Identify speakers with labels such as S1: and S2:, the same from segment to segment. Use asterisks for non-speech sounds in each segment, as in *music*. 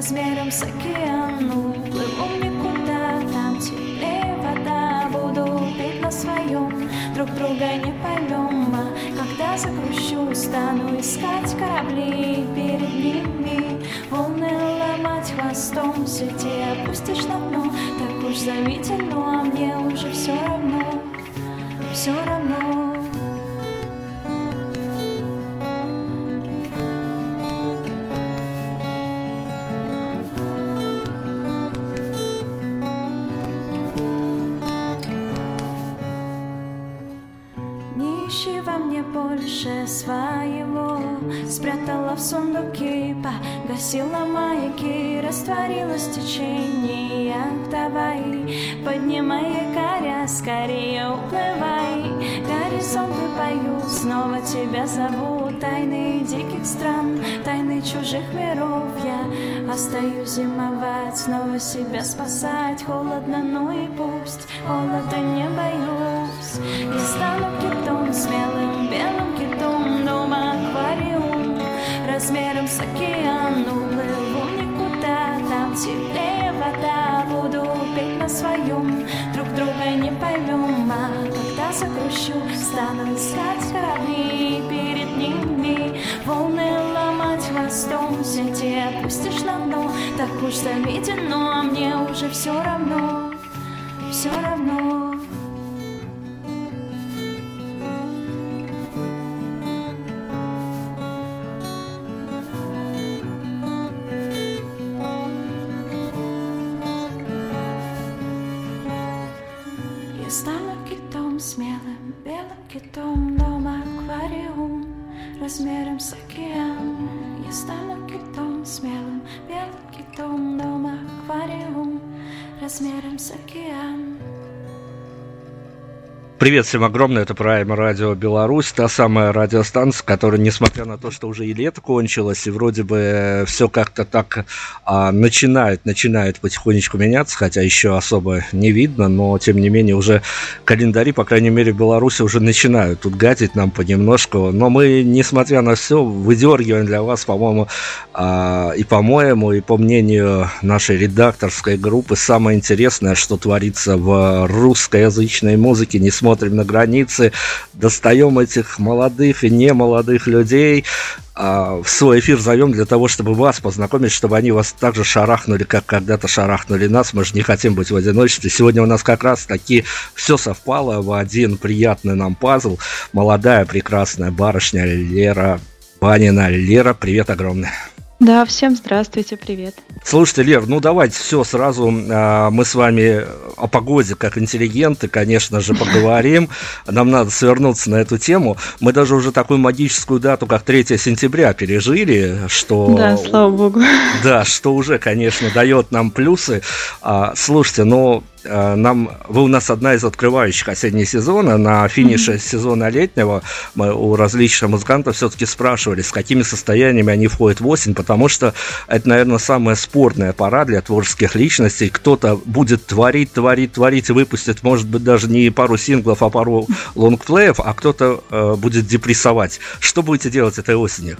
S1: размером с океану Плыву никуда, там теплее вода Буду петь на своем, друг друга не поймем А когда закрущу, стану искать корабли перед ними. Волны ломать хвостом, сети опустишь на дно. Так уж заметил, но ну, а мне уже все равно Все равно. Погасила маяки, растворилась в течениях Давай, поднимай якоря, скорее уплывай. Горизонты поют, снова тебя зовут Тайны диких стран, тайны чужих миров. Я остаюсь зимовать, снова себя спасать. Холодно, ну и пусть, холода не боюсь. Я стану китом, смелым белым китом Дома аквариум размером с океан Уплыву никуда, там теплее вода Буду петь на своем, друг друга не поймем А когда закрущу, стану искать корабли. Перед ними волны ломать хвостом Сети опустишь на дно, так уж заведено А мне уже все равно, все равно Белый китом дома аквариум Размером с океан. Я стану китом смелым белый китом дома аквариум Размером с океан.
S2: Привет всем огромное, это Prime Радио Беларусь, та самая радиостанция, которая, несмотря на то, что уже и лето кончилось, и вроде бы все как-то так а, начинает, начинает потихонечку меняться, хотя еще особо не видно, но тем не менее уже календари, по крайней мере, в Беларуси уже начинают тут гадить нам понемножку, но мы, несмотря на все, выдергиваем для вас, по-моему, а, и по-моему, и по мнению нашей редакторской группы, самое интересное, что творится в русскоязычной музыке, несмотря смотрим на границы, достаем этих молодых и немолодых людей, а, в свой эфир зовем для того, чтобы вас познакомить, чтобы они вас так же шарахнули, как когда-то шарахнули нас. Мы же не хотим быть в одиночестве. Сегодня у нас как раз таки все совпало в один приятный нам пазл. Молодая прекрасная барышня Лера Банина. Лера, привет огромное.
S3: Да, всем здравствуйте, привет.
S2: Слушайте, Лер, ну давайте все сразу а, мы с вами о погоде как интеллигенты, конечно же, поговорим. *laughs* Нам надо свернуться на эту тему. Мы даже уже такую магическую дату, как 3 сентября, пережили, что...
S3: Да, слава богу.
S2: Да, что уже, конечно, дает нам плюсы. А, слушайте, э, нам вы у нас одна из открывающих осенний сезона. На финише mm-hmm. сезона летнего мы у различных музыкантов все-таки спрашивали, с какими состояниями они входят в осень, потому что это, наверное, самая спорная пора для творческих личностей. Кто-то будет творить, творить, творить и выпустит, может быть, даже не пару синглов, а пару лонгплеев, а кто-то э, будет депрессовать. Что будете делать этой осенью?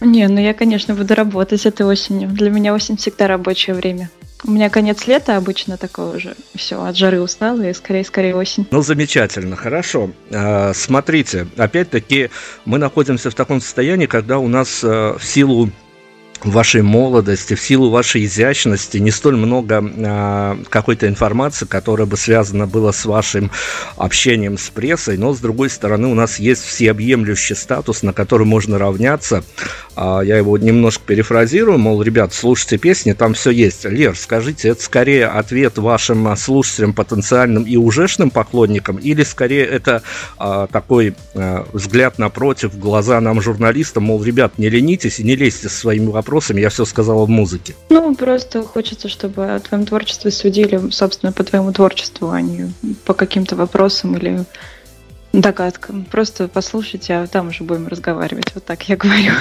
S3: Не, ну я, конечно, буду работать этой осенью. Для меня осень всегда рабочее время. У меня конец лета обычно такое уже. Все, от жары устала и скорее-скорее осень.
S2: Ну, замечательно, хорошо. А, смотрите, опять-таки мы находимся в таком состоянии, когда у нас э, в силу вашей молодости, в силу вашей изящности не столь много а, какой-то информации, которая бы связана была с вашим общением с прессой, но с другой стороны у нас есть всеобъемлющий статус, на который можно равняться. А, я его немножко перефразирую, мол, ребят, слушайте песни, там все есть. Лер, скажите, это скорее ответ вашим слушателям, потенциальным и ужешным поклонникам, или скорее это а, такой а, взгляд напротив, глаза нам журналистам, мол, ребят, не ленитесь и не лезьте со своими вопросами вопросами, я все сказала в музыке.
S3: Ну, просто хочется, чтобы о твоем творчестве судили, собственно, по твоему творчеству, а не по каким-то вопросам или догадкам. Просто послушайте, а там уже будем разговаривать. Вот так я говорю.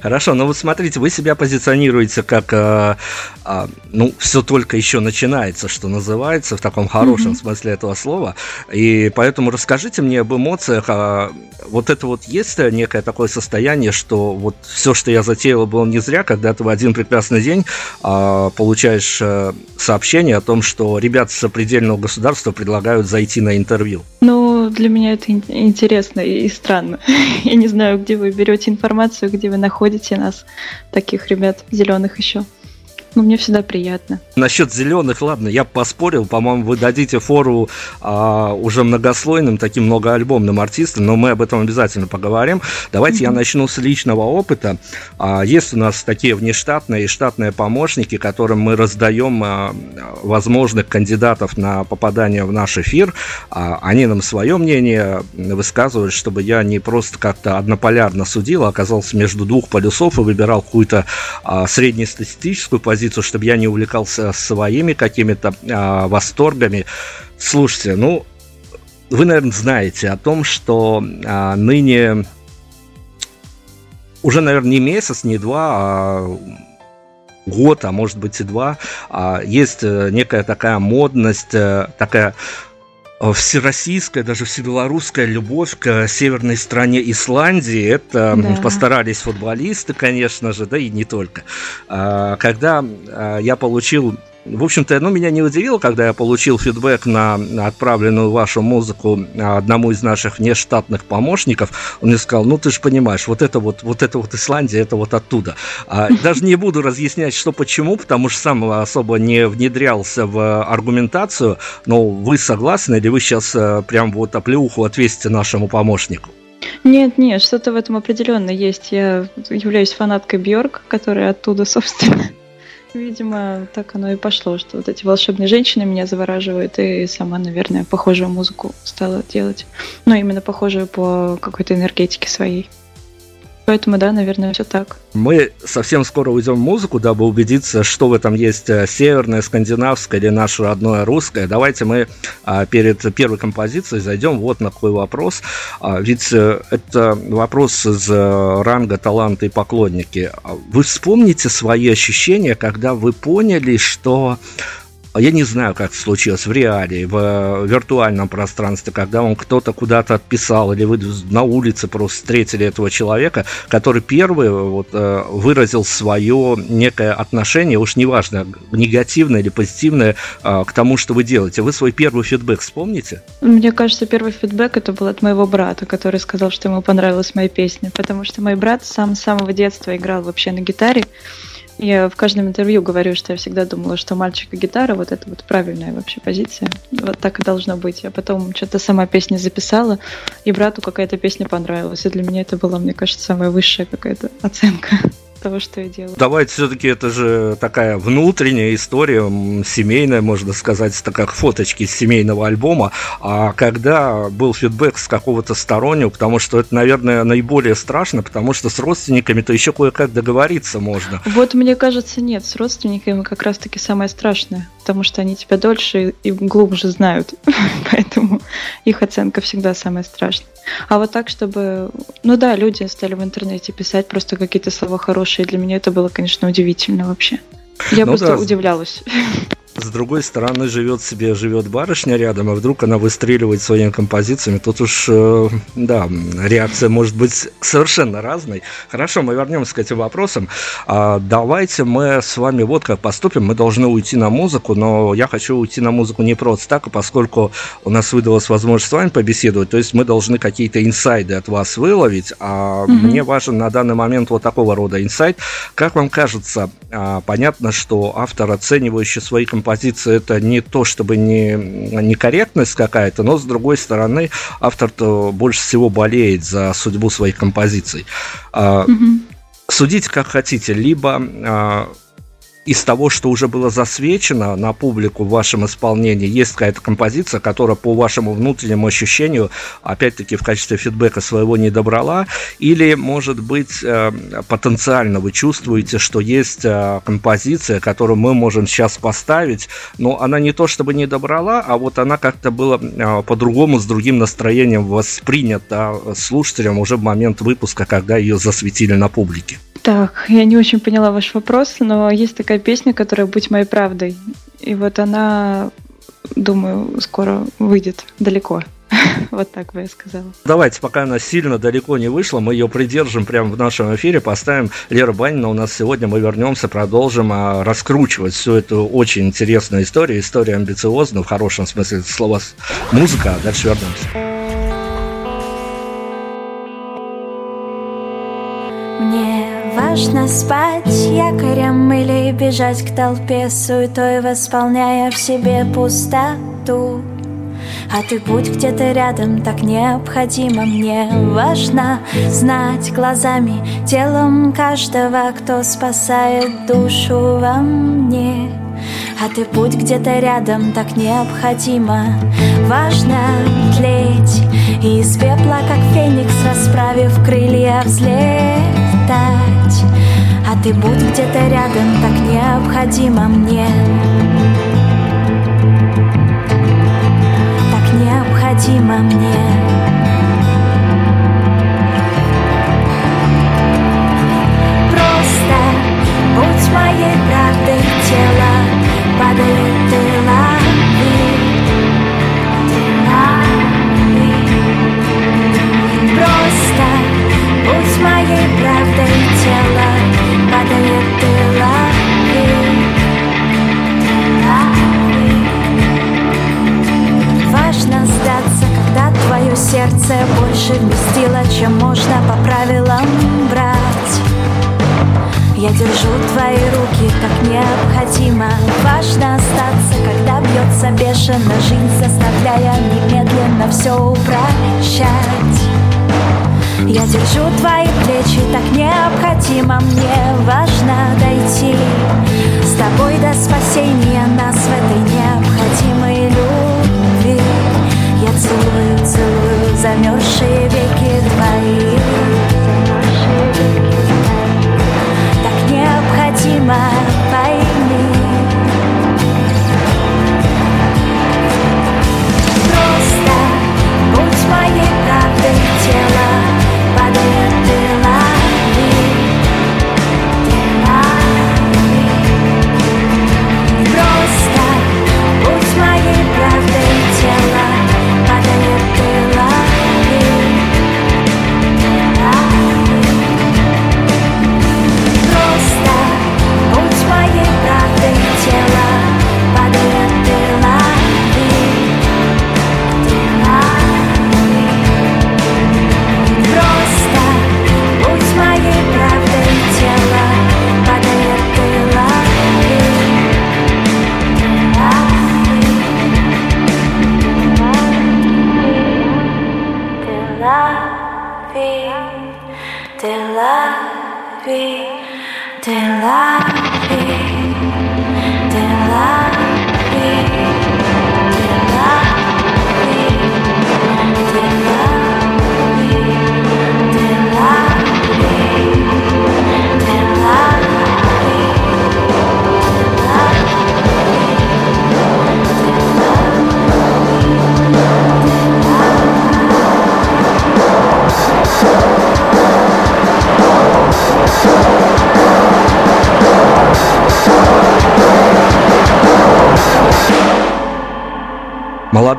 S2: Хорошо, но вот смотрите, вы себя позиционируете как, э, э, ну, все только еще начинается, что называется, в таком хорошем mm-hmm. смысле этого слова. И поэтому расскажите мне об эмоциях. А, вот это вот есть некое такое состояние, что вот все, что я затеял, было не зря, когда ты в один прекрасный день э, получаешь э, сообщение о том, что ребята с определенного государства предлагают зайти на интервью.
S3: Ну, для меня это интересно и странно. *laughs* Я не знаю, где вы берете информацию, где вы находите нас, таких ребят, зеленых еще. Ну, мне всегда приятно.
S2: Насчет зеленых, ладно, я поспорил. По-моему, вы дадите фору а, уже многослойным, таким многоальбомным артистам, но мы об этом обязательно поговорим. Давайте mm-hmm. я начну с личного опыта. А, есть у нас такие внештатные и штатные помощники, которым мы раздаем а, возможных кандидатов на попадание в наш эфир. А, они нам свое мнение высказывают, чтобы я не просто как-то однополярно судил, а оказался между двух полюсов и выбирал какую-то а, среднестатистическую позицию позицию, чтобы я не увлекался своими какими-то а, восторгами. Слушайте, ну, вы, наверное, знаете о том, что а, ныне уже, наверное, не месяц, не два, а год, а может быть и два, а, есть э, некая такая модность, э, такая Э, всероссийская, даже всебелорусская любовь к северной стране Исландии. Это да. постарались футболисты, конечно же, да и не только. А, когда а, я получил в общем-то, ну, меня не удивило, когда я получил фидбэк на отправленную вашу музыку одному из наших внештатных помощников. Он мне сказал, ну, ты же понимаешь, вот это вот, вот это вот Исландия, это вот оттуда. А, *laughs* даже не буду разъяснять, что почему, потому что сам особо не внедрялся в аргументацию, но вы согласны или вы сейчас прям вот оплеуху отвесите нашему помощнику?
S3: Нет, нет, что-то в этом определенно есть. Я являюсь фанаткой Бьорк, которая оттуда, собственно. Видимо, так оно и пошло, что вот эти волшебные женщины меня завораживают, и сама, наверное, похожую музыку стала делать. Но именно похожую по какой-то энергетике своей. Поэтому, да, наверное, все так.
S2: Мы совсем скоро уйдем в музыку, дабы убедиться, что в этом есть э, северное, скандинавское или наше родное русское. Давайте мы а, перед первой композицией зайдем вот на какой вопрос. А, ведь э, это вопрос из э, ранга таланта и поклонники. Вы вспомните свои ощущения, когда вы поняли, что а я не знаю, как это случилось в реалии, в э, виртуальном пространстве, когда он кто-то куда-то отписал, или вы на улице просто встретили этого человека, который первый вот, э, выразил свое некое отношение, уж неважно, негативное или позитивное, э, к тому, что вы делаете. Вы свой первый фидбэк вспомните?
S3: Мне кажется, первый фидбэк это был от моего брата, который сказал, что ему понравилась моя песня, потому что мой брат сам с самого детства играл вообще на гитаре, я в каждом интервью говорю, что я всегда думала, что мальчик и гитара вот это вот правильная вообще позиция. Вот так и должно быть. Я потом что-то сама песня записала, и брату какая-то песня понравилась. И для меня это была, мне кажется, самая высшая какая-то оценка того, что я делаю.
S2: Давайте все-таки это же такая внутренняя история, семейная, можно сказать, такая фоточки из семейного альбома. А когда был фидбэк с какого-то стороннего, потому что это, наверное, наиболее страшно, потому что с родственниками-то еще кое-как договориться можно.
S3: Вот мне кажется, нет, с родственниками как раз-таки самое страшное. потому что они тебя дольше и глубже знают, *laughs* поэтому их оценка всегда самая страшная. А вот так, чтобы... Ну да, люди стали в интернете писать просто какие-то слова хорошие, для меня это было, конечно, удивительно вообще. Я ну, просто да. удивлялась. *laughs*
S2: С другой стороны, живет себе, живет барышня рядом, а вдруг она выстреливает своими композициями, тут уж, э, да, реакция может быть совершенно разной. Хорошо, мы вернемся к этим вопросам. А, давайте мы с вами вот как поступим. Мы должны уйти на музыку, но я хочу уйти на музыку не просто так, а поскольку у нас выдалась возможность с вами побеседовать, то есть мы должны какие-то инсайды от вас выловить, а mm-hmm. мне важен на данный момент вот такого рода инсайт. Как вам кажется, а, понятно, что автор, оценивающий свои композиции, композиция это не то, чтобы не некорректность какая-то, но с другой стороны автор-то больше всего болеет за судьбу своих композиций. Mm-hmm. Судите как хотите, либо а, из того, что уже было засвечено на публику в вашем исполнении, есть какая-то композиция, которая по вашему внутреннему ощущению, опять-таки в качестве фидбэка своего не добрала, или, может быть, э, потенциально вы чувствуете, что есть э, композиция, которую мы можем сейчас поставить, но она не то чтобы не добрала, а вот она как-то была э, по-другому, с другим настроением воспринята слушателям уже в момент выпуска, когда ее засветили на публике.
S3: Так, я не очень поняла ваш вопрос, но есть такая песня, которая «Будь моей правдой». И вот она, думаю, скоро выйдет далеко. *laughs* Вот так бы я сказала.
S2: Давайте, пока она сильно далеко не вышла, мы ее придержим прямо в нашем эфире, поставим Лера Банина у нас сегодня, мы вернемся, продолжим а, раскручивать всю эту очень интересную историю, история амбициозная, в хорошем смысле слова музыка, а дальше вернемся.
S1: Важно спать якорем или бежать к толпе Суетой восполняя в себе пустоту. А ты будь где-то рядом, так необходимо мне. Важно знать глазами, телом каждого, кто спасает душу во мне. А ты будь где-то рядом, так необходимо. Важно тлеть из пепла, как феникс, расправив крылья, взлетать а ты будь где-то рядом, так необходимо мне. Так необходимо мне. Просто будь моей правдой тело Падает и будь моей правдой тело падает тыла Важно сдаться, когда твое сердце больше вместило, чем можно по правилам брать. Я держу твои руки, как необходимо. Важно остаться, когда бьется бешено. Жизнь Заставляя немедленно все упрощать я держу твои плечи, так необходимо мне Важно дойти. С тобой до спасения Нас в этой необходимой любви. Я целую, целую замерзшие веки твои. Так необходимо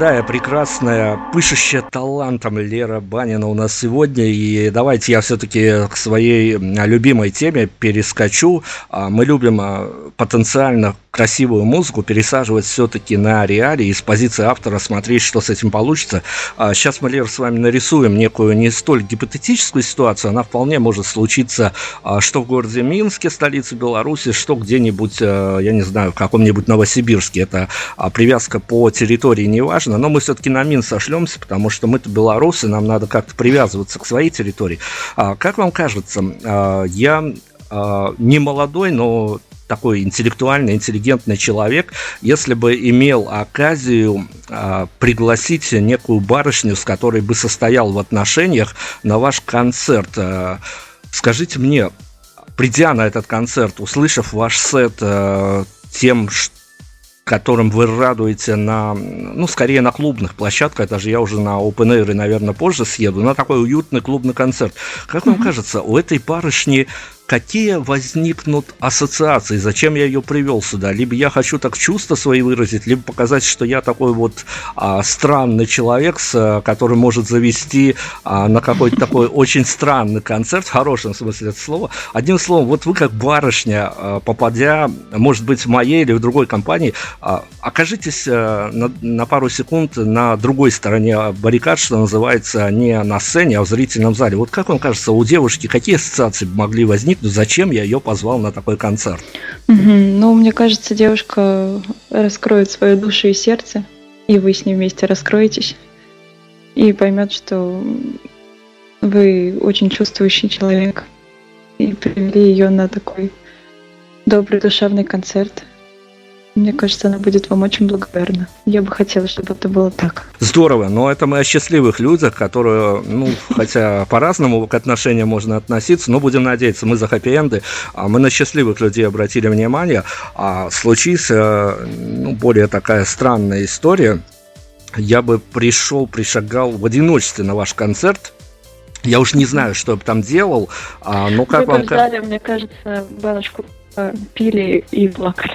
S2: Молодая, прекрасная, пышущая талантом Лера Банина у нас сегодня. И давайте я все-таки к своей любимой теме перескочу. А, мы любим а, потенциально красивую музыку пересаживать все-таки на реалии, из позиции автора смотреть, что с этим получится. Сейчас а, мы, Лер, с вами нарисуем некую не столь гипотетическую ситуацию, она вполне может случиться что в городе Минске, столице Беларуси, что где-нибудь, я не знаю, в каком-нибудь Новосибирске. Это привязка по территории не важно, но мы все-таки на Мин сошлемся, потому что мы-то белорусы, нам надо как-то привязываться к своей территории. Как вам кажется, я не молодой, но такой интеллектуальный, интеллигентный человек, если бы имел оказию а, пригласить некую барышню, с которой бы состоял в отношениях на ваш концерт. А, скажите мне, придя на этот концерт, услышав ваш сет а, тем, что которым вы радуете на, ну, скорее на клубных площадках, даже я уже на Open Air, наверное, позже съеду, на такой уютный клубный концерт. Как вам mm-hmm. кажется, у этой барышни какие возникнут ассоциации, зачем я ее привел сюда. Либо я хочу так чувства свои выразить, либо показать, что я такой вот а, странный человек, с, а, который может завести а, на какой-то такой *laughs* очень странный концерт, в хорошем смысле этого слова. Одним словом, вот вы как барышня, а, попадя, может быть, в моей или в другой компании, а, окажитесь а, на, на пару секунд на другой стороне баррикад, что называется, не на сцене, а в зрительном зале. Вот как вам кажется, у девушки какие ассоциации могли возникнуть возникнуть, зачем я ее позвал на такой концерт.
S3: Угу. Ну, мне кажется, девушка раскроет свою душу и сердце, и вы с ней вместе раскроетесь, и поймет, что вы очень чувствующий человек, и привели ее на такой добрый душевный концерт – мне кажется, она будет вам очень благодарна. Я бы хотела, чтобы это было так.
S2: Здорово, но это мы о счастливых людях, которые, ну, хотя по-разному к отношениям можно относиться, но будем надеяться, мы за хэппи-энды, а мы на счастливых людей обратили внимание, а случись, ну, более такая странная история, я бы пришел, пришагал в одиночестве на ваш концерт, я уж не знаю, что я бы там делал, а, но как
S3: Вы
S2: вам...
S3: Ждали, мне кажется, баночку э, пили и плакали.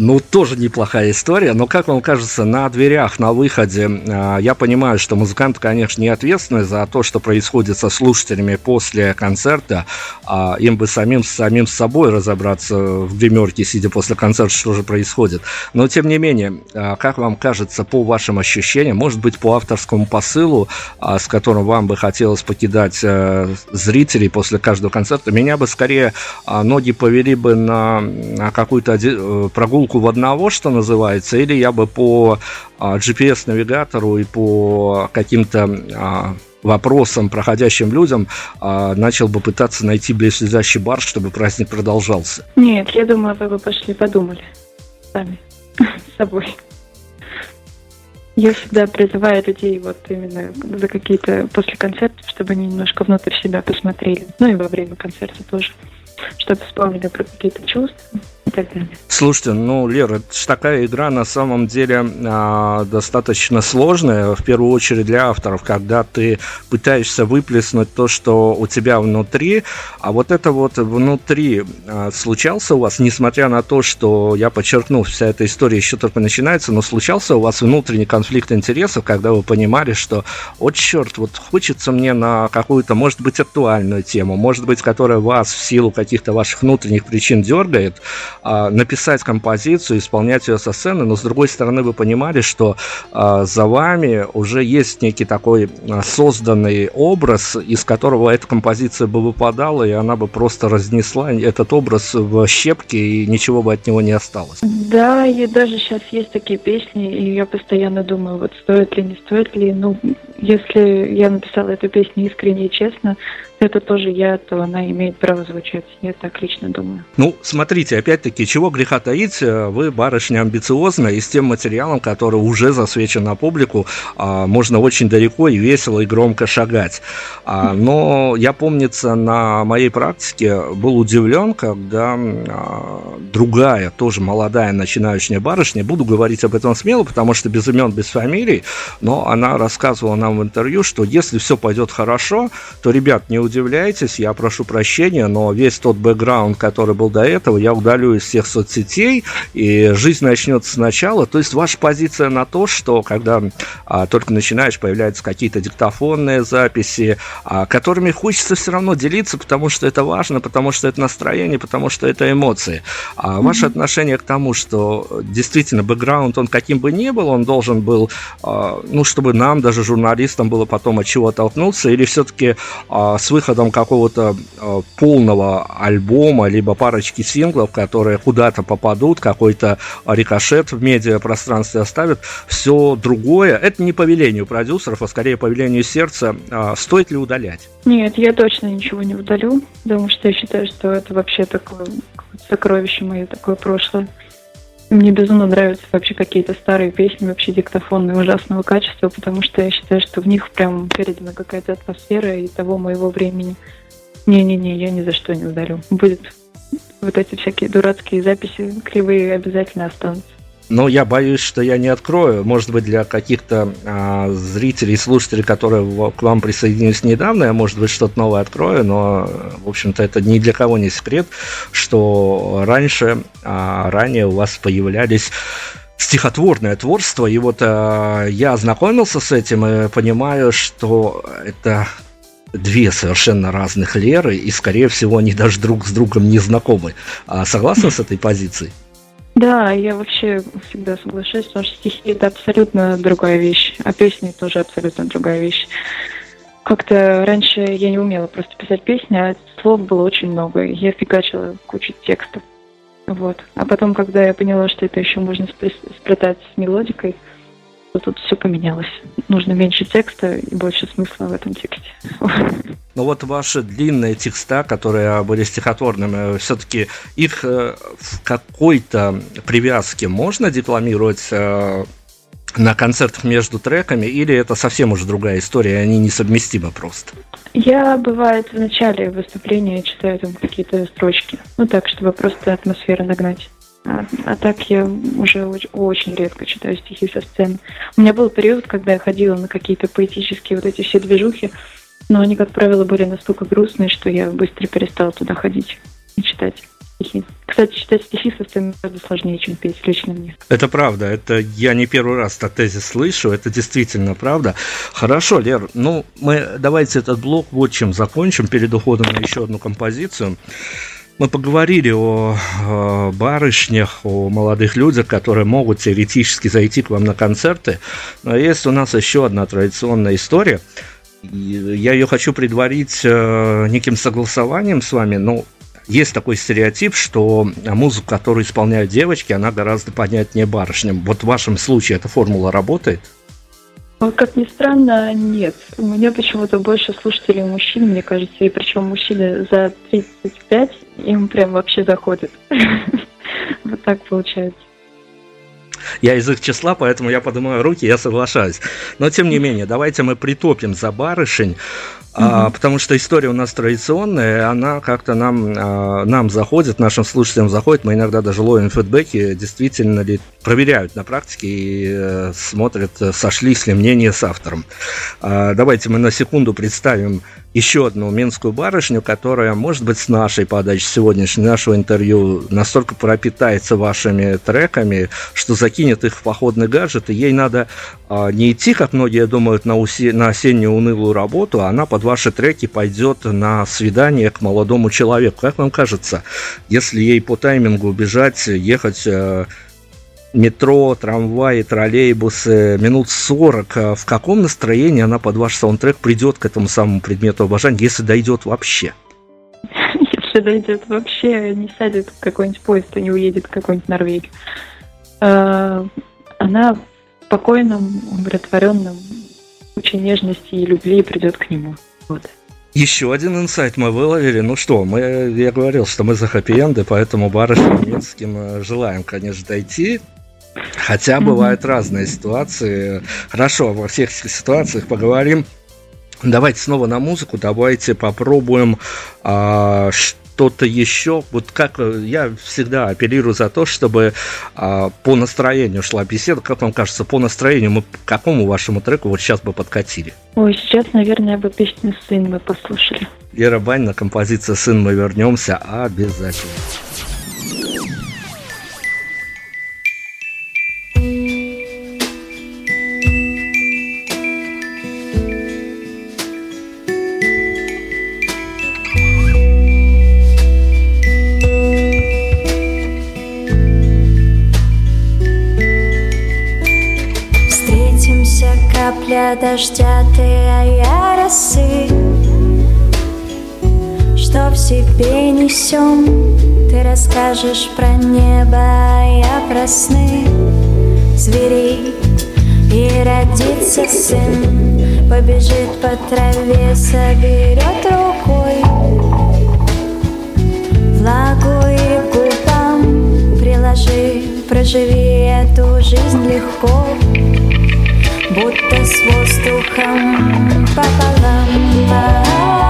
S2: Ну, тоже неплохая история, но, как вам кажется, на дверях, на выходе, а, я понимаю, что музыканты, конечно, не ответственны за то, что происходит со слушателями после концерта, а им бы самим, самим с собой разобраться в гримерке, сидя после концерта, что же происходит. Но, тем не менее, а, как вам кажется, по вашим ощущениям, может быть, по авторскому посылу, с которым вам бы хотелось покидать э, зрителей после каждого концерта, меня бы скорее ноги повели бы на какую-то э, прогулку в одного, что называется, или я бы по а, GPS-навигатору и по каким-то а, вопросам, проходящим людям, а, начал бы пытаться найти близлежащий бар, чтобы праздник продолжался?
S3: Нет, я думаю, вы бы пошли подумали сами *laughs* с собой. Я всегда призываю людей вот именно за какие-то после концертов, чтобы они немножко внутрь себя посмотрели. Ну и во время концерта тоже, чтобы вспомнили про какие-то чувства
S2: Слушайте, ну, Лера, это же такая игра на самом деле а, достаточно сложная, в первую очередь для авторов, когда ты пытаешься выплеснуть то, что у тебя внутри, а вот это вот внутри а, случался у вас, несмотря на то, что я подчеркнул, вся эта история еще только начинается, но случался у вас внутренний конфликт интересов, когда вы понимали, что, вот черт, вот хочется мне на какую-то, может быть, актуальную тему, может быть, которая вас в силу каких-то ваших внутренних причин дергает, а, написать композицию, исполнять ее со сцены, но с другой стороны вы понимали, что а, за вами уже есть некий такой а, созданный образ, из которого эта композиция бы выпадала, и она бы просто разнесла этот образ в щепки, и ничего бы от него не осталось.
S3: Да, и даже сейчас есть такие песни, и я постоянно думаю, вот стоит ли, не стоит ли. Ну, если я написала эту песню искренне и честно, это тоже я, то она имеет право звучать. Я так лично думаю.
S2: Ну, смотрите, опять-таки, чего греха таить, э, вы, барышня, амбициозная, и с тем материалом, который уже засвечен на публику, а, можно очень далеко и весело и громко шагать. А, но я, помнится, на моей практике был удивлен, когда а, другая, тоже молодая начинающая барышня, буду говорить об этом смело, потому что без имен, без фамилий, но она рассказывала нам в интервью, что если все пойдет хорошо, то, ребят, не удивляйтесь, я прошу прощения, но весь тот бэкграунд, который был до этого, я удалю из всех соцсетей, и жизнь начнется сначала. То есть ваша позиция на то, что когда а, только начинаешь, появляются какие-то диктофонные записи, а, которыми хочется все равно делиться, потому что это важно, потому что это настроение, потому что это эмоции. А ваше mm-hmm. отношение к тому, что действительно бэкграунд, он каким бы ни был, он должен был, а, ну, чтобы нам, даже журналистам, было потом от чего оттолкнуться, или все-таки а, с выходом какого-то а, полного альбома, либо парочки синглов, которые куда-то попадут, какой-то рикошет в медиапространстве оставят, все другое, это не по велению продюсеров, а скорее по велению сердца, стоит ли удалять?
S3: Нет, я точно ничего не удалю, потому что я считаю, что это вообще такое сокровище мое, такое прошлое. Мне безумно нравятся вообще какие-то старые песни, вообще диктофонные ужасного качества, потому что я считаю, что в них прям передана какая-то атмосфера и того моего времени. Не-не-не, я ни за что не ударю. Будет вот эти всякие дурацкие записи кривые обязательно останутся.
S2: Но я боюсь, что я не открою. Может быть, для каких-то а, зрителей, слушателей, которые к вам присоединились недавно, я, может быть, что-то новое открою, но, в общем-то, это ни для кого не секрет, что раньше, а, ранее у вас появлялись стихотворное творчество, и вот а, я ознакомился с этим и понимаю, что это две совершенно разных Леры, и, скорее всего, они даже друг с другом не знакомы. А согласны с этой позицией?
S3: Да, я вообще всегда соглашаюсь, потому что стихи это абсолютно другая вещь, а песни тоже абсолютно другая вещь. Как-то раньше я не умела просто писать песни, а слов было очень много. Я фигачила кучу текстов. Вот. А потом, когда я поняла, что это еще можно сплетать с мелодикой, тут все поменялось. Нужно меньше текста и больше смысла в этом тексте. *laughs*
S2: Но вот ваши длинные текста, которые были стихотворными, все-таки их э, в какой-то привязке можно декламировать э, на концертах между треками, или это совсем уже другая история, они несовместимы просто?
S3: Я, бывает, в начале выступления читаю там какие-то строчки. Ну так, чтобы просто атмосферу нагнать. А, а так я уже очень, редко читаю стихи со сцены. У меня был период, когда я ходила на какие-то поэтические вот эти все движухи, но они, как правило, были настолько грустные, что я быстро перестала туда ходить и читать стихи. Кстати, читать стихи со сцены гораздо сложнее, чем петь лично мне.
S2: Это правда. Это я не первый раз этот тезис слышу. Это действительно правда. Хорошо, Лер, ну мы давайте этот блок вот чем закончим перед уходом на еще одну композицию. Мы поговорили о, о барышнях, о молодых людях, которые могут теоретически зайти к вам на концерты. Но есть у нас еще одна традиционная история. Я ее хочу предварить э, неким согласованием с вами. Но есть такой стереотип, что музыку, которую исполняют девочки, она гораздо понятнее барышням. Вот в вашем случае эта формула работает?
S3: Как ни странно, нет. У меня почему-то больше слушателей мужчин, мне кажется, и причем мужчины за 35, им прям вообще заходит. *laughs* Вот так получается.
S2: Я из их числа, поэтому я поднимаю руки, я соглашаюсь. Но тем не менее, давайте мы притопим за барышень. А, потому что история у нас традиционная, она как-то нам, а, нам заходит, нашим слушателям заходит. Мы иногда даже ловим фидбэки, действительно ли проверяют на практике и э, смотрят, сошлись ли мнения с автором. А, давайте мы на секунду представим еще одну минскую барышню, которая, может быть, с нашей подачи сегодняшнего нашего интервью настолько пропитается вашими треками, что закинет их в походный гаджет, и ей надо а, не идти, как многие думают, на, уси, на осеннюю унылую работу, а она под ваши треки пойдет на свидание к молодому человеку. Как вам кажется, если ей по таймингу бежать, ехать э, метро, трамваи, троллейбусы минут 40, э, в каком настроении она под ваш саундтрек придет к этому самому предмету обожания, если дойдет вообще?
S3: Если дойдет вообще, не сядет какой-нибудь поезд и не уедет в какой-нибудь Норвегию. Э, она в спокойном, умиротворенном куче нежности и любви придет к нему. Вот.
S2: Еще один инсайт мы выловили. Ну что, мы, я говорил, что мы за хэппи поэтому барышням минским э, желаем, конечно, дойти Хотя бывают разные ситуации. Хорошо, во всех ситуациях поговорим. Давайте снова на музыку. Давайте попробуем а, что-то еще? Вот как э, я всегда апеллирую за то, чтобы а, по настроению шла беседа. Как вам кажется, по настроению мы к какому вашему треку вот сейчас бы подкатили?
S3: Ой, сейчас, наверное, бы песню «Сын» мы послушали.
S2: Лера Банина, композиция «Сын» мы вернемся обязательно.
S1: Капля дождя, ты, а я росы. Что в себе несем, ты расскажешь про небо, а я про сны. Зверей и родится сын Побежит по траве, соберет рукой. Влагу и губам приложи Проживи эту жизнь легко будто с воздухом пополам.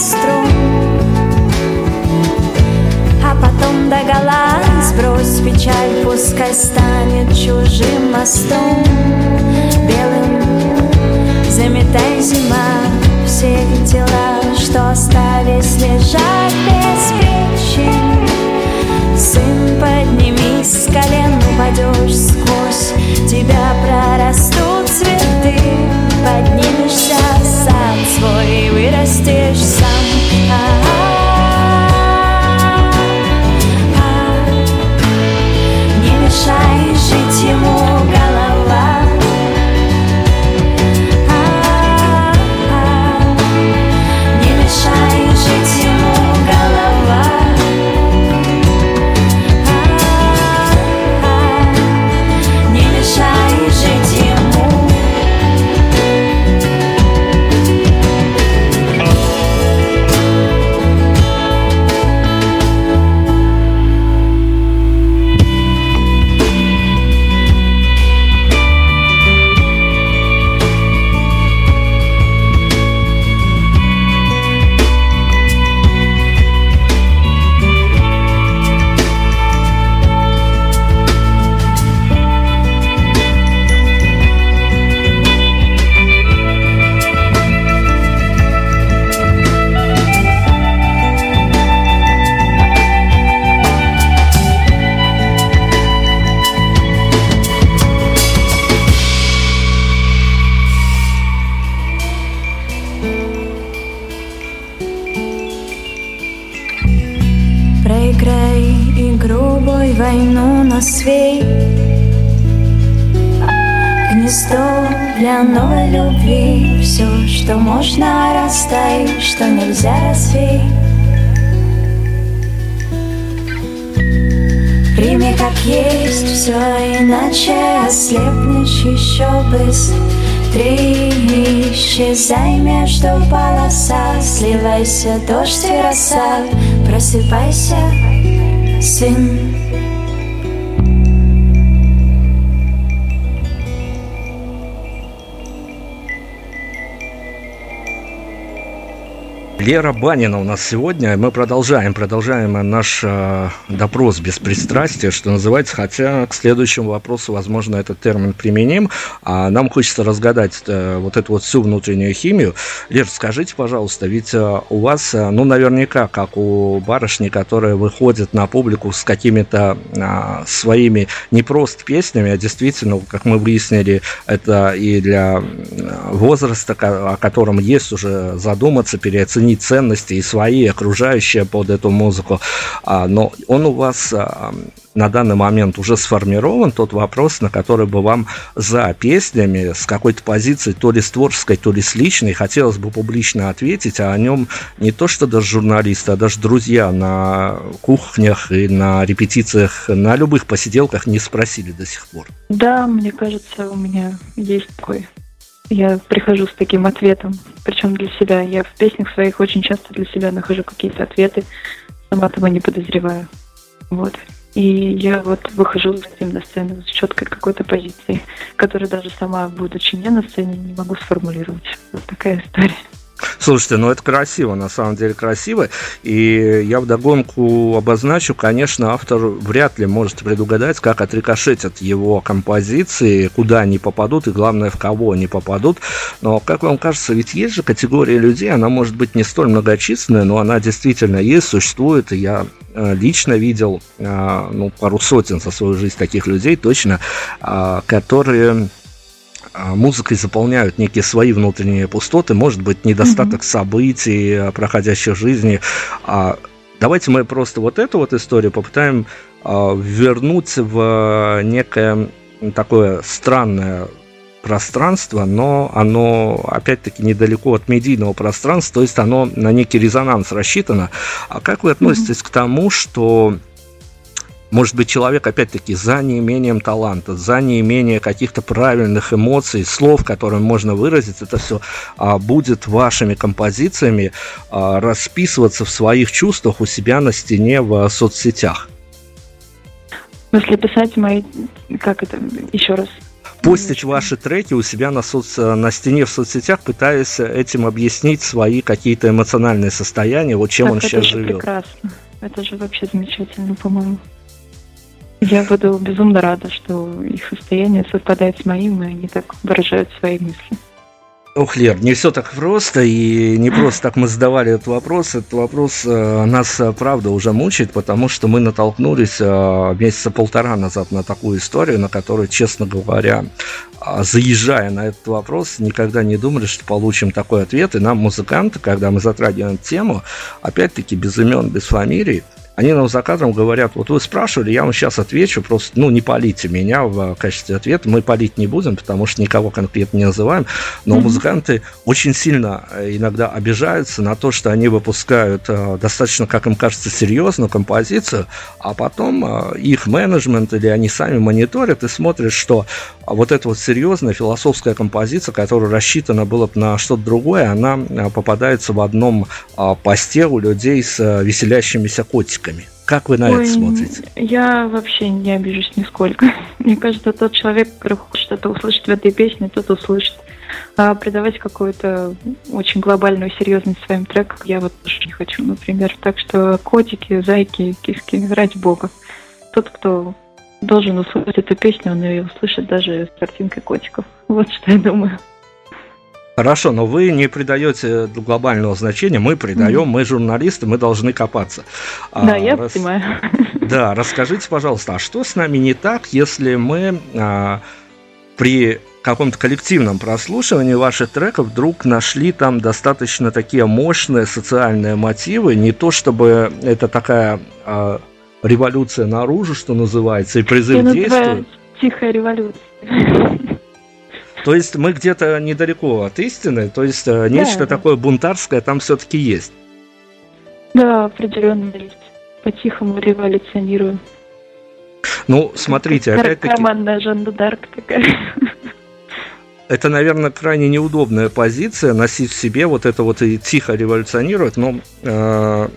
S1: Костру А потом догола сбрось печаль Пускай станет чужим мостом. Белым заметай зима Все дела, что остались лежать без причин. Сын, поднимись с колен, упадешь сквозь Тебя прорастут цветы Поднимешься сам свой, вырастешь сам. Не еще быстрее Исчезай между полоса, сливайся дождь и роса. Просыпайся, сын
S2: Лера Банина у нас сегодня. Мы продолжаем, продолжаем наш э, допрос без пристрастия, что называется, хотя к следующему вопросу, возможно, этот термин применим. А нам хочется разгадать э, вот эту вот всю внутреннюю химию. Лер, скажите, пожалуйста, ведь э, у вас, э, ну, наверняка, как у барышни, которая выходит на публику с какими-то э, своими не просто песнями, а действительно, как мы выяснили, это и для возраста, о котором есть уже задуматься, переоценить подчинить ценности и свои, окружающие под эту музыку. А, но он у вас а, на данный момент уже сформирован тот вопрос, на который бы вам за песнями с какой-то позиции, то ли с творческой, то ли с личной, хотелось бы публично ответить, а о нем не то что даже журналисты, а даже друзья на кухнях и на репетициях, на любых посиделках не спросили до сих пор.
S3: Да, мне кажется, у меня есть такой я прихожу с таким ответом, причем для себя. Я в песнях своих очень часто для себя нахожу какие-то ответы, сама того не подозреваю. Вот. И я вот выхожу с этим на сцену с четкой какой-то позицией, которую даже сама, будучи не на сцене, не могу сформулировать. Вот такая история.
S2: Слушайте, ну это красиво, на самом деле красиво. И я вдогонку обозначу, конечно, автор вряд ли может предугадать, как отрикошетят его композиции, куда они попадут и, главное, в кого они попадут. Но, как вам кажется, ведь есть же категория людей, она может быть не столь многочисленная, но она действительно есть, существует, и я э, лично видел э, ну, пару сотен за свою жизнь таких людей точно, э, которые музыкой заполняют некие свои внутренние пустоты, может быть, недостаток mm-hmm. событий, а, проходящих в жизни. А давайте мы просто вот эту вот историю попытаем вернуть в некое такое странное пространство, но оно, опять-таки, недалеко от медийного пространства, то есть оно на некий резонанс рассчитано. А как вы относитесь mm-hmm. к тому, что может быть, человек, опять-таки, за неимением таланта, за неимением каких-то правильных эмоций, слов, которыми можно выразить, это все а, будет вашими композициями а, расписываться в своих чувствах у себя на стене в соцсетях.
S3: Если писать мои... Как это? Еще раз.
S2: Постить ваши треки у себя на, соц... на стене в соцсетях, пытаясь этим объяснить свои какие-то эмоциональные состояния, вот чем так он сейчас живет.
S3: прекрасно. Это же вообще замечательно, по-моему. Я буду безумно рада, что их состояние совпадает с моим, и они так выражают свои мысли.
S2: Ох, Лер, не все так просто, и не просто так мы задавали этот вопрос. Этот вопрос э, нас, э, правда, уже мучает, потому что мы натолкнулись э, месяца полтора назад на такую историю, на которую, честно говоря, э, заезжая на этот вопрос, никогда не думали, что получим такой ответ. И нам, музыканты, когда мы затрагиваем тему, опять-таки без имен, без фамилий, они нам за кадром говорят, вот вы спрашивали, я вам сейчас отвечу, просто, ну, не полите меня в качестве ответа, мы полить не будем, потому что никого конкретно не называем, но mm-hmm. музыканты очень сильно э, иногда обижаются на то, что они выпускают э, достаточно, как им кажется, серьезную композицию, а потом э, их менеджмент или они сами мониторят и смотрят, что вот эта вот серьезная философская композиция, которая рассчитана была на что-то другое, она попадается в одном посте у людей с веселящимися котиками девушками. Как вы на Ой, это смотрите?
S3: Я вообще не обижусь нисколько. *laughs* Мне кажется, тот человек, который хочет что-то услышать в этой песне, тот услышит. А придавать какую-то очень глобальную серьезность своим трекам я вот тоже не хочу, например. Так что котики, зайки, киски, ради бога. Тот, кто должен услышать эту песню, он ее услышит даже с картинкой котиков. Вот что я думаю.
S2: Хорошо, но вы не придаете глобального значения, мы придаем, мы журналисты, мы должны копаться.
S3: Да, а, я рас... понимаю. *laughs*
S2: Да, расскажите, пожалуйста, а что с нами не так, если мы а, при каком-то коллективном прослушивании ваших треков вдруг нашли там достаточно такие мощные социальные мотивы, не то чтобы это такая а, революция наружу, что называется, и призыв к действию.
S3: Тихая революция.
S2: То есть мы где-то недалеко от истины, то есть э, да. нечто такое бунтарское там все-таки есть.
S3: Да, определенно есть. По-тихому революционируем.
S2: Ну, смотрите, опять-таки...
S3: Команда Жанна Дарк такая.
S2: Это, наверное, крайне неудобная позиция, носить в себе вот это вот и тихо революционировать, но э,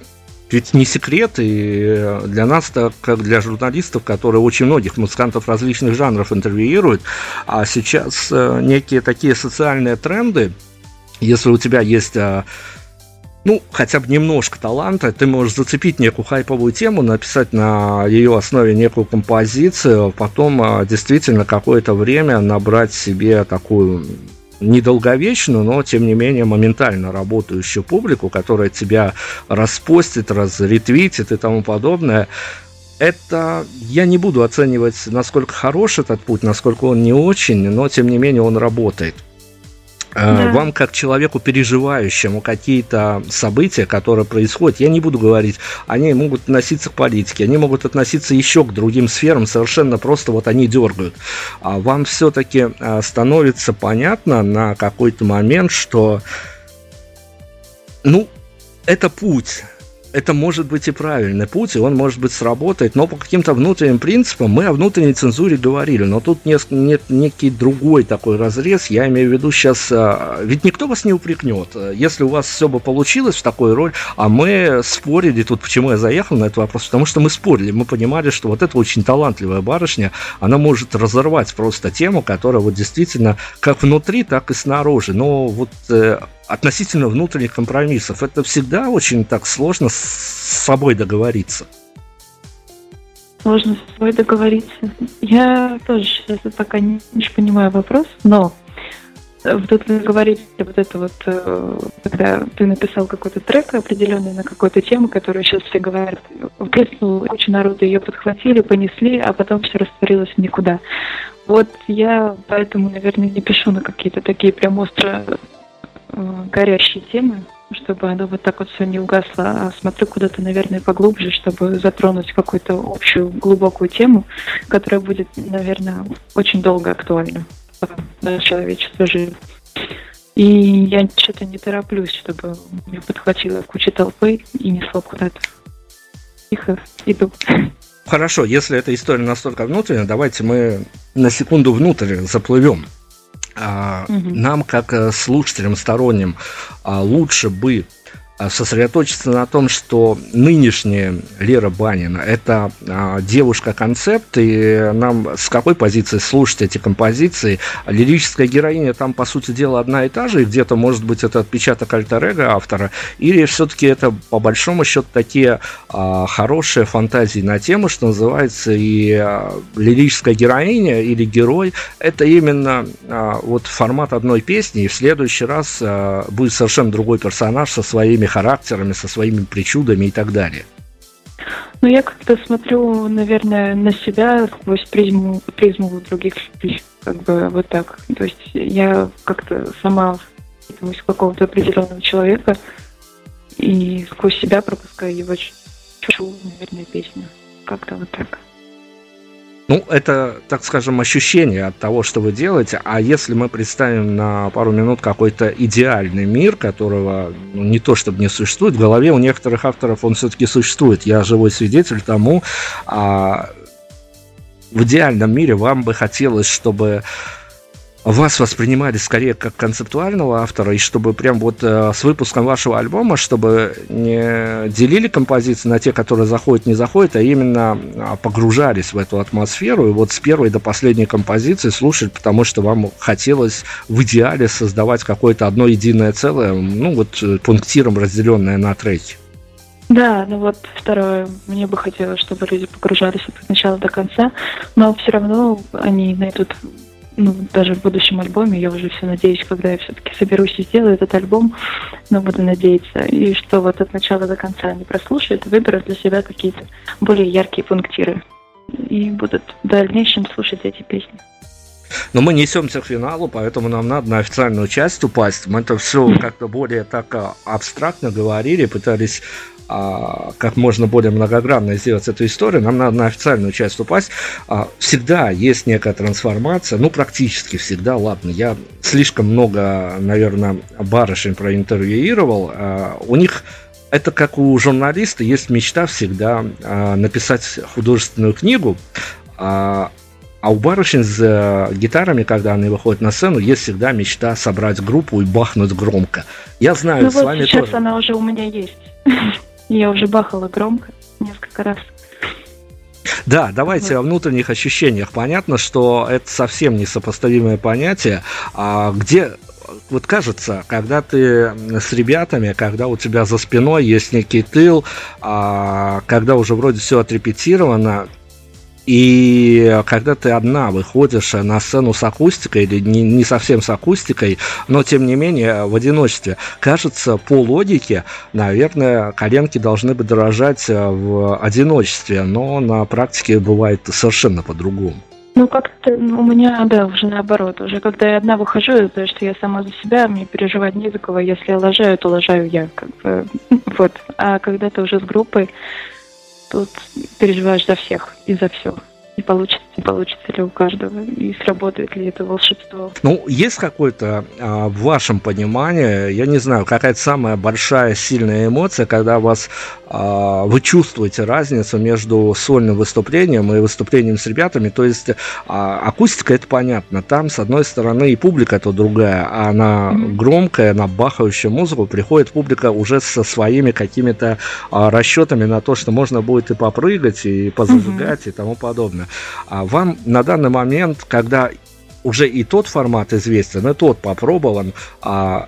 S2: ведь не секрет, и для нас, как для журналистов, которые очень многих музыкантов различных жанров интервьюируют, а сейчас э, некие такие социальные тренды, если у тебя есть э, ну, хотя бы немножко таланта, ты можешь зацепить некую хайповую тему, написать на ее основе некую композицию, потом э, действительно какое-то время набрать себе такую недолговечную, но тем не менее моментально работающую публику, которая тебя распостит, разретвитит и тому подобное. Это я не буду оценивать, насколько хорош этот путь, насколько он не очень, но тем не менее он работает. Да. Вам, как человеку, переживающему какие-то события, которые происходят, я не буду говорить, они могут относиться к политике, они могут относиться еще к другим сферам, совершенно просто вот они дергают. А вам все-таки становится понятно на какой-то момент, что ну, это путь, это может быть и правильный путь, и он может быть сработает, но по каким-то внутренним принципам мы о внутренней цензуре говорили, но тут нет, нет некий другой такой разрез, я имею в виду сейчас, а, ведь никто вас не упрекнет, если у вас все бы получилось в такой роль, а мы спорили, тут почему я заехал на этот вопрос, потому что мы спорили, мы понимали, что вот эта очень талантливая барышня, она может разорвать просто тему, которая вот действительно как внутри, так и снаружи, но вот э, относительно внутренних компромиссов. Это всегда очень так сложно с собой договориться.
S3: Сложно с собой договориться. Я тоже сейчас пока не очень понимаю вопрос, но вот вы говорите вот это вот, э, когда ты написал какой-то трек определенный на какую-то тему, которую сейчас все говорят, впрыснул, очень народу ее подхватили, понесли, а потом все растворилось никуда. Вот я поэтому, наверное, не пишу на какие-то такие прям остро Э, горящие темы, чтобы оно вот так вот все не угасло, а смотрю куда-то, наверное, поглубже, чтобы затронуть какую-то общую глубокую тему, которая будет, наверное, очень долго актуальна для человечества живет. И я что-то не тороплюсь, чтобы меня подхватила куча толпы и несло куда-то. Тихо иду.
S2: Хорошо, если эта история настолько внутренняя, давайте мы на секунду внутрь заплывем. А, угу. Нам, как э, слушателям сторонним, а, лучше бы сосредоточиться на том, что нынешняя Лера Банина – это а, девушка-концепт, и нам с какой позиции слушать эти композиции? Лирическая героиня там, по сути дела, одна и та же, и где-то, может быть, это отпечаток альтер автора, или все-таки это, по большому счету, такие а, хорошие фантазии на тему, что называется, и а, лирическая героиня или герой – это именно а, вот формат одной песни, и в следующий раз а, будет совершенно другой персонаж со своими характерами, со своими причудами и так далее?
S3: Ну, я как-то смотрю, наверное, на себя сквозь призму, призму других людей, как бы вот так. То есть я как-то сама из какого-то определенного человека и сквозь себя пропускаю его чу, наверное, песню. Как-то вот так.
S2: Ну, это, так скажем, ощущение от того, что вы делаете. А если мы представим на пару минут какой-то идеальный мир, которого ну, не то чтобы не существует, в голове у некоторых авторов он все-таки существует. Я живой свидетель тому. А, в идеальном мире вам бы хотелось, чтобы вас воспринимали скорее как концептуального автора, и чтобы прям вот э, с выпуском вашего альбома, чтобы не делили композиции на те, которые заходят, не заходят, а именно а, погружались в эту атмосферу, и вот с первой до последней композиции слушать, потому что вам хотелось в идеале создавать какое-то одно единое целое, ну вот э, пунктиром разделенное на треки.
S3: Да, ну вот второе, мне бы хотелось, чтобы люди погружались от начала до конца, но все равно они найдут ну, даже в будущем альбоме, я уже все надеюсь, когда я все-таки соберусь и сделаю этот альбом, но буду надеяться, и что вот от начала до конца они прослушают, выберут для себя какие-то более яркие пунктиры и будут в дальнейшем слушать эти песни.
S2: Но мы несемся к финалу, поэтому нам надо на официальную часть упасть. Мы это все как-то более так а, абстрактно говорили, пытались как можно более многогранно сделать эту историю, нам надо на официальную часть упасть. А, всегда есть некая трансформация, ну, практически всегда, ладно, я слишком много, наверное, барышень проинтервьюировал, а, у них это как у журналиста есть мечта всегда написать художественную книгу, а у барышень с э, гитарами, когда они выходят на сцену, есть всегда мечта собрать группу и бахнуть громко. Я знаю, ну с вот вами
S3: сейчас
S2: тоже.
S3: она уже у меня есть. *laughs* Я уже бахала громко несколько раз.
S2: Да, давайте о внутренних ощущениях. Понятно, что это совсем несопоставимое понятие. А где вот кажется, когда ты с ребятами, когда у тебя за спиной есть некий тыл, а, когда уже вроде все отрепетировано, и когда ты одна выходишь на сцену с акустикой, или не, не совсем с акустикой, но тем не менее в одиночестве, кажется, по логике, наверное, коленки должны бы дорожать в одиночестве, но на практике бывает совершенно по-другому.
S3: Ну, как-то ну, у меня, да, уже наоборот. Уже когда я одна выхожу, то что я сама за себя, мне переживать не за кого. Если я лажаю, то лажаю я. Как бы, *laughs* вот. А когда ты уже с группой, тут переживаешь за всех и за все и получится, не получится ли у каждого, и сработает ли это волшебство.
S2: Ну, есть какой-то а, в вашем понимании, я не знаю, какая-то самая большая, сильная эмоция, когда вас а, вы чувствуете разницу между сольным выступлением и выступлением с ребятами, то есть а, акустика это понятно, там с одной стороны и публика то другая, а на mm-hmm. громкая, на бахающую музыку приходит публика уже со своими какими-то а, расчетами на то, что можно будет и попрыгать, и позажигать, mm-hmm. и тому подобное. А вам на данный момент, когда уже и тот формат известен, и тот попробован, а,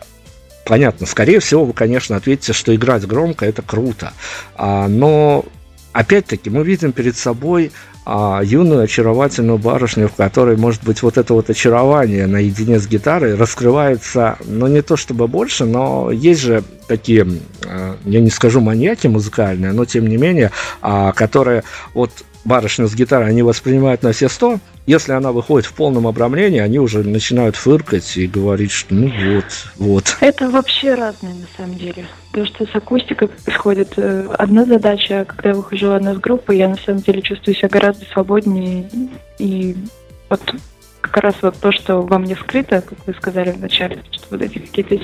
S2: понятно, скорее всего, вы, конечно, ответите, что играть громко это круто. А, но опять-таки мы видим перед собой а, юную очаровательную барышню, в которой, может быть, вот это вот очарование наедине с гитарой раскрывается, ну, не то чтобы больше, но есть же такие, а, я не скажу маньяки музыкальные, но тем не менее, а, которые вот барышню с гитарой они воспринимают на все сто. Если она выходит в полном обрамлении, они уже начинают фыркать и говорить, что ну вот, вот.
S3: Это вообще разное на самом деле. Потому что с акустикой происходит э, одна задача, а когда я выхожу одна с группы, я на самом деле чувствую себя гораздо свободнее. И вот как раз вот то, что во мне скрыто, как вы сказали вначале, что вот эти какие-то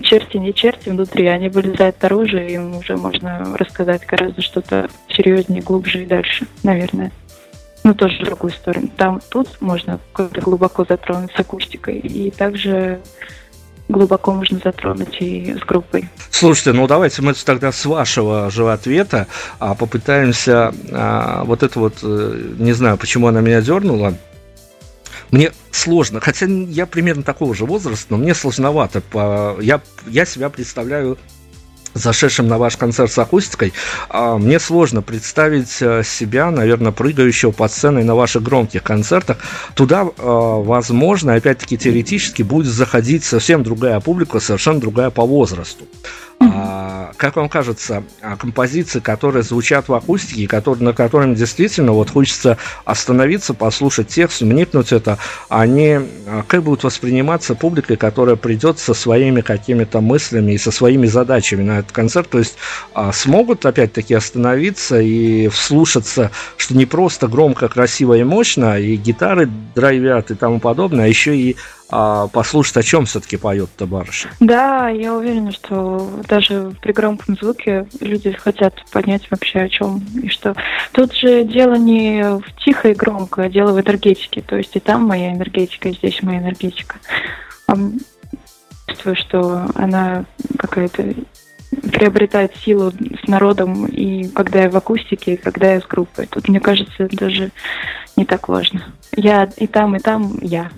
S3: черти, не черти внутри, они вылезают наружу, и им уже можно рассказать гораздо что-то серьезнее, глубже и дальше, наверное. Ну, тоже в другую сторону. Там, тут можно как-то глубоко затронуть с акустикой, и также глубоко можно затронуть и с группой.
S2: Слушайте, ну давайте мы тогда с вашего же ответа а, попытаемся а, вот это вот, э, не знаю, почему она меня дернула, мне сложно, хотя я примерно такого же возраста, но мне сложновато. По, я, я себя представляю зашедшим на ваш концерт с акустикой, а, мне сложно представить э, себя, наверное, прыгающего под сценой на ваших громких концертах. Туда, э, возможно, опять-таки теоретически будет заходить совсем другая публика, совершенно другая по возрасту. А, как вам кажется, а, композиции, которые звучат в акустике, которые, на которыми действительно вот хочется остановиться, послушать текст, вникнуть это, они а, как будут восприниматься публикой, которая придет со своими какими-то мыслями и со своими задачами на этот концерт, то есть смогут опять-таки остановиться и вслушаться, что не просто громко, красиво и мощно, и гитары драйвят и тому подобное, а еще и а, послушать, о чем все-таки поет-то барышня.
S3: Да, я уверена, что даже при громком звуке люди хотят понять вообще о чем и что. Тут же дело не в тихо и громко, а дело в энергетике. То есть и там моя энергетика, и здесь моя энергетика. Чувствую, что она какая-то приобретает силу с народом, и когда я в акустике, и когда я с группой. Тут, мне кажется, даже не так важно. Я и там, и там я.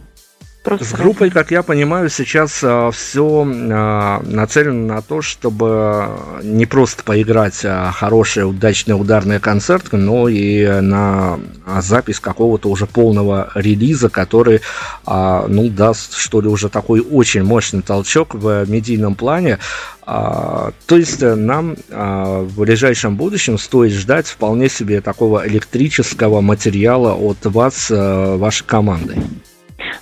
S2: Просто с группой, как я понимаю, сейчас а, все а, нацелено на то, чтобы не просто поиграть а, хорошие, удачные ударные концерты, но и на а, запись какого-то уже полного релиза, который, а, ну, даст, что ли, уже такой очень мощный толчок в медийном плане. А, то есть э, нам а, в ближайшем будущем стоит ждать вполне себе такого электрического материала от вас, а, вашей команды.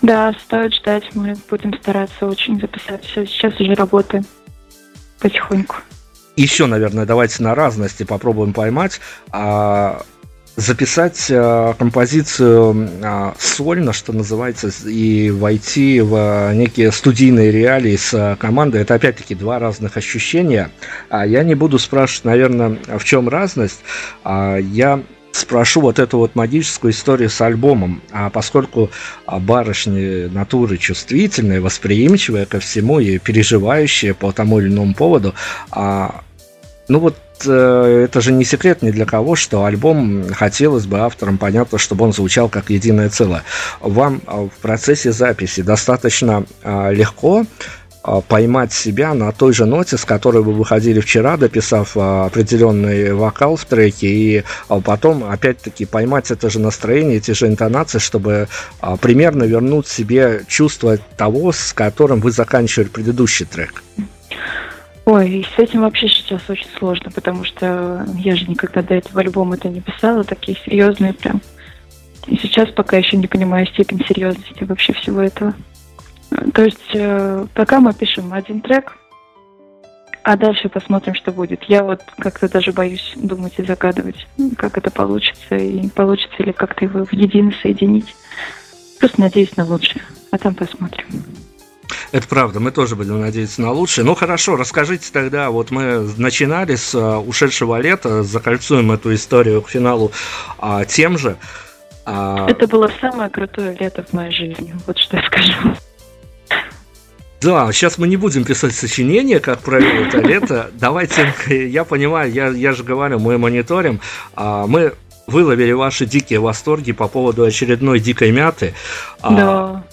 S3: Да, стоит ждать. Мы будем стараться очень записать. Сейчас уже работаем потихоньку.
S2: Еще, наверное, давайте на разности попробуем поймать. А, записать а, композицию а, сольно, что называется, и войти в некие студийные реалии с командой, это опять-таки два разных ощущения. А я не буду спрашивать, наверное, в чем разность. А, я спрошу вот эту вот магическую историю с альбомом, а поскольку а, барышни натуры чувствительные, восприимчивые ко всему и переживающие по тому или иному поводу, а, ну вот э, это же не секрет ни для кого, что альбом хотелось бы авторам, понятно, чтобы он звучал как единое целое. Вам а, в процессе записи достаточно а, легко поймать себя на той же ноте, с которой вы выходили вчера, дописав а, определенный вокал в треке, и а, потом, опять-таки, поймать это же настроение, эти же интонации, чтобы примерно вернуть себе чувство того, с которым вы заканчивали предыдущий трек.
S3: Ой, с этим вообще сейчас очень сложно, потому что я же никогда до этого альбома это не писала, такие серьезные прям И сейчас пока еще не понимаю степень серьезности вообще всего этого. То есть э, пока мы пишем один трек, а дальше посмотрим, что будет. Я вот как-то даже боюсь думать и загадывать, как это получится, и получится ли как-то его в едино соединить. Просто надеюсь на лучшее, а там посмотрим.
S2: Это правда, мы тоже будем надеяться на лучшее. Ну хорошо, расскажите тогда, вот мы начинали с а, ушедшего лета, закольцуем эту историю к финалу а, тем же.
S3: А... Это было самое крутое лето в моей жизни, вот что я скажу.
S2: Да, сейчас мы не будем писать сочинения, как провел это лето. Давайте, я понимаю, я, я же говорю, мы мониторим. А, мы выловили ваши дикие восторги по поводу очередной дикой мяты.
S3: А, да.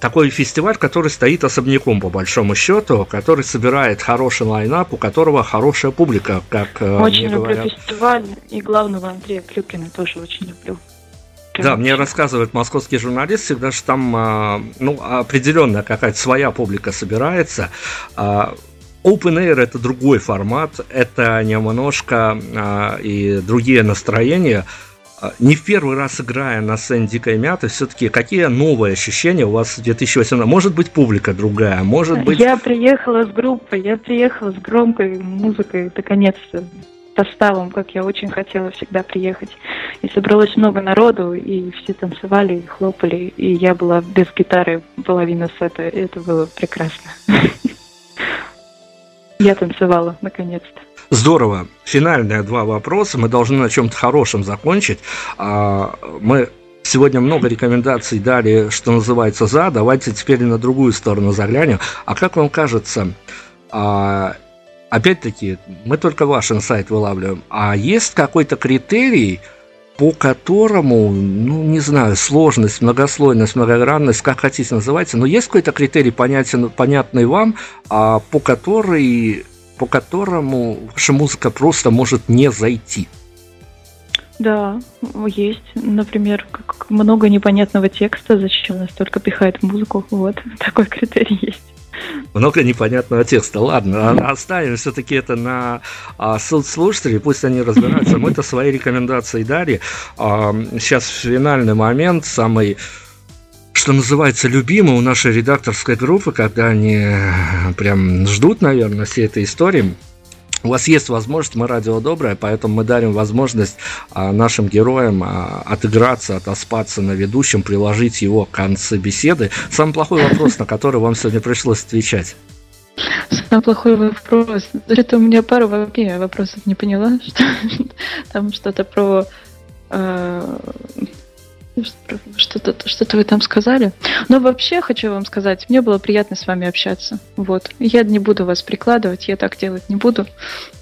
S2: Такой фестиваль, который стоит особняком, по большому счету, который собирает хороший лайнап, у которого хорошая публика, как
S3: э, Очень мне люблю говорят. фестиваль, и главного Андрея Клюкина тоже очень люблю.
S2: Да, мне рассказывает московский журналист всегда, что там а, ну, определенная какая-то своя публика собирается. А, open Air это другой формат, это немножко а, и другие настроения. Не в первый раз играя на сцене Дикой Мяты, все-таки какие новые ощущения у вас в 2018? Может быть, публика другая, может быть...
S3: Я приехала с группой, я приехала с громкой музыкой, наконец-то составом, как я очень хотела всегда приехать. И собралось много народу, и все танцевали, и хлопали, и я была без гитары половина сета, и это было прекрасно. *laughs* Я танцевала, наконец-то.
S2: Здорово. Финальные два вопроса. Мы должны на чем-то хорошем закончить. А, мы Сегодня много рекомендаций дали, что называется, за. Давайте теперь на другую сторону заглянем. А как вам кажется, а, опять-таки, мы только ваш инсайт вылавливаем, а есть какой-то критерий, по которому, ну, не знаю, сложность, многослойность, многогранность, как хотите называйте, но есть какой-то критерий, понятен, понятный вам, а по, который, по которому ваша музыка просто может не зайти?
S3: Да, есть. Например, как много непонятного текста, зачем нас только пихает музыку. Вот, *laughs* такой критерий есть
S2: много непонятного текста. Ладно, а, оставим все-таки это на а, суд слушателей, пусть они разбираются. Мы-то свои рекомендации дали. А, сейчас финальный момент, самый что называется, любимый у нашей редакторской группы, когда они прям ждут, наверное, всей этой истории. У вас есть возможность, мы радио доброе, поэтому мы дарим возможность а, нашим героям а, отыграться, отоспаться на ведущем, приложить его к концу беседы. Самый плохой вопрос, на который вам сегодня пришлось отвечать.
S3: Самый плохой вопрос. Это у меня пару вообще вопросов не поняла. *laughs* Что, там что-то про э, что-то что вы там сказали. Но вообще хочу вам сказать, мне было приятно с вами общаться. Вот. Я не буду вас прикладывать, я так делать не буду.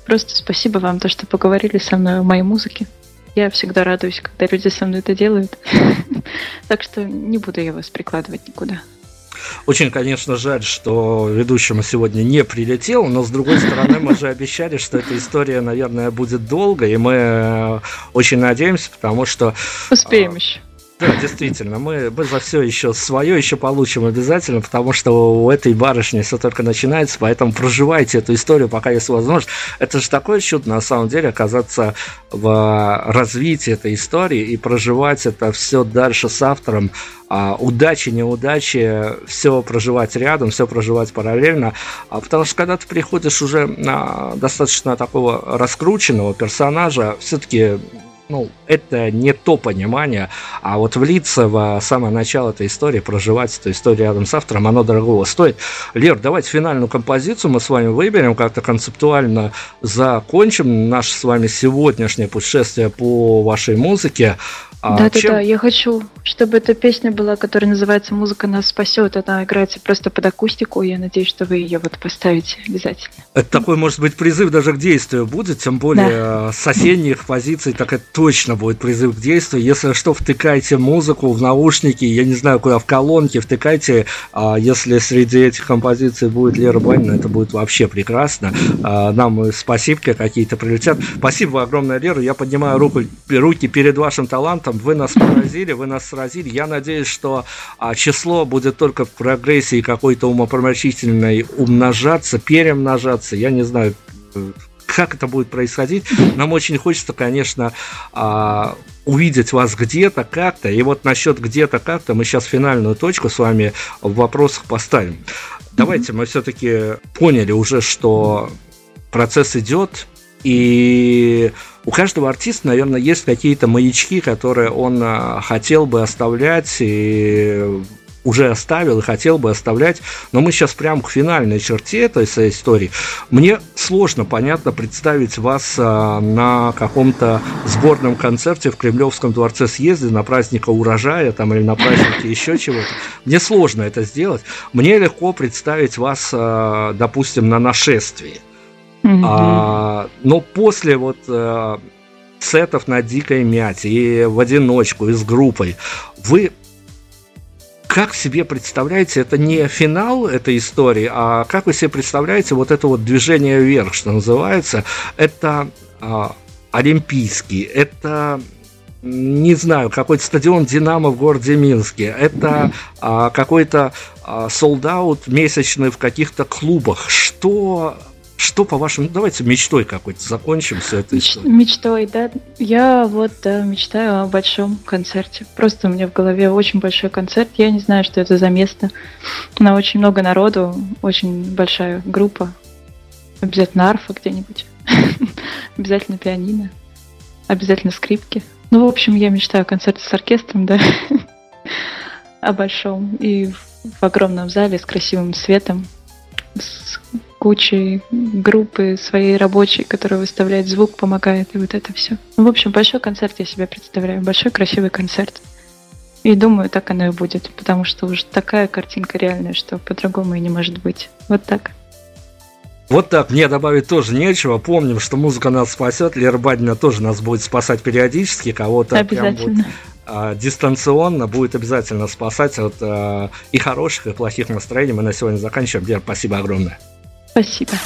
S3: Просто спасибо вам, то, что поговорили со мной о моей музыке. Я всегда радуюсь, когда люди со мной это делают. *laughs* Так что не буду я вас прикладывать никуда.
S2: Очень, конечно, жаль, что ведущему сегодня не прилетел, но с другой стороны, мы же обещали, что эта история, наверное, будет долго, и мы э, очень надеемся, потому что...
S3: Успеем еще.
S2: Да, действительно, мы, мы за все еще свое еще получим обязательно, потому что у этой барышни все только начинается, поэтому проживайте эту историю, пока есть возможность. Это же такое чудо, на самом деле, оказаться в развитии этой истории и проживать это все дальше с автором. А, удачи, неудачи, все проживать рядом, все проживать параллельно. А, потому что когда ты приходишь уже на достаточно такого раскрученного персонажа, все-таки ну, это не то понимание, а вот влиться в самое начало этой истории, проживать эту историю рядом с автором, оно дорогого стоит. Лер, давайте финальную композицию мы с вами выберем, как-то концептуально закончим наше с вами сегодняшнее путешествие по вашей музыке.
S3: А да, чем... да, да. Я хочу, чтобы эта песня была, которая называется «Музыка нас спасет». Она играется просто под акустику. Я надеюсь, что вы ее вот поставите обязательно.
S2: Это такой, может быть, призыв даже к действию будет, тем более да. с осенних позиций, так это точно будет призыв к действию. Если что, втыкайте музыку в наушники, я не знаю, куда, в колонки втыкайте. А если среди этих композиций будет Лера Банина, это будет вообще прекрасно. А, нам спасибо какие-то прилетят. Спасибо огромное, Лера. Я поднимаю руку, руки перед вашим талантом вы нас поразили, вы нас сразили. Я надеюсь, что а, число будет только в прогрессии какой-то умопромочительной умножаться, перемножаться. Я не знаю, как это будет происходить. Нам очень хочется, конечно, а, увидеть вас где-то, как-то. И вот насчет где-то, как-то мы сейчас финальную точку с вами в вопросах поставим. Давайте мы все-таки поняли уже, что процесс идет, и у каждого артиста, наверное, есть какие-то маячки, которые он а, хотел бы оставлять и уже оставил и хотел бы оставлять, но мы сейчас прям к финальной черте этой истории. Мне сложно, понятно, представить вас а, на каком-то сборном концерте в Кремлевском дворце съезде на праздника урожая там или на празднике еще чего-то. Мне сложно это сделать. Мне легко представить вас, а, допустим, на нашествии. Mm-hmm. А, но после вот а, сетов на дикой мяте и в одиночку, и с группой, вы как себе представляете, это не финал этой истории, а как вы себе представляете вот это вот движение вверх, что называется, это а, олимпийский, это не знаю, какой-то стадион Динамо в городе Минске, это а, какой-то солдат а, месячный в каких-то клубах. Что что по вашему... Давайте мечтой какой-то закончим все это.
S3: Меч... Мечтой, да. Я вот да, мечтаю о большом концерте. Просто у меня в голове очень большой концерт. Я не знаю, что это за место. На очень много народу, очень большая группа. Обязательно арфа где-нибудь. *laughs* Обязательно пианино. Обязательно скрипки. Ну, в общем, я мечтаю о концерте с оркестром, да. *laughs* О большом. И в огромном зале с красивым светом, с кучей группы своей рабочей, которая выставляет звук, помогает, и вот это все. Ну, в общем, большой концерт я себе представляю, большой красивый концерт. И думаю, так оно и будет, потому что уже такая картинка реальная, что по-другому и не может быть. Вот так.
S2: Вот так, мне добавить тоже нечего. Помним, что музыка нас спасет. Лера Бадина тоже нас будет спасать периодически. Кого-то прям вот, а, дистанционно будет обязательно спасать от а, и хороших, и плохих настроений. Мы на сегодня заканчиваем. Лера, спасибо огромное.
S3: Спасибо.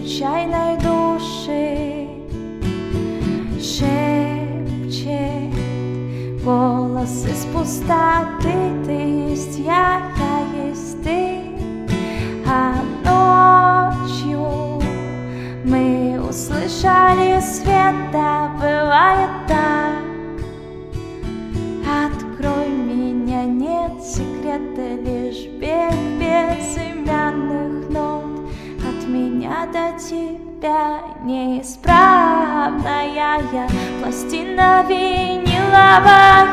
S1: Звук не случайной души Шепчет голос из пустоты Ты есть я, я неисправная я Пластина виниловая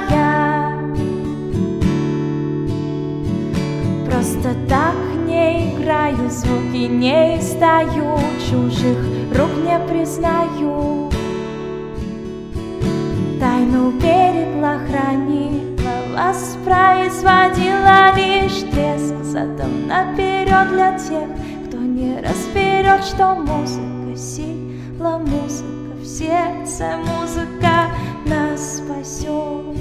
S1: Просто так не играю, звуки не издаю Чужих рук не признаю. Тайну берегла, хранила, воспроизводила лишь треск. Задом наперед для тех, кто не разберет, что музыка сила музыка сердце, музыка нас спасет.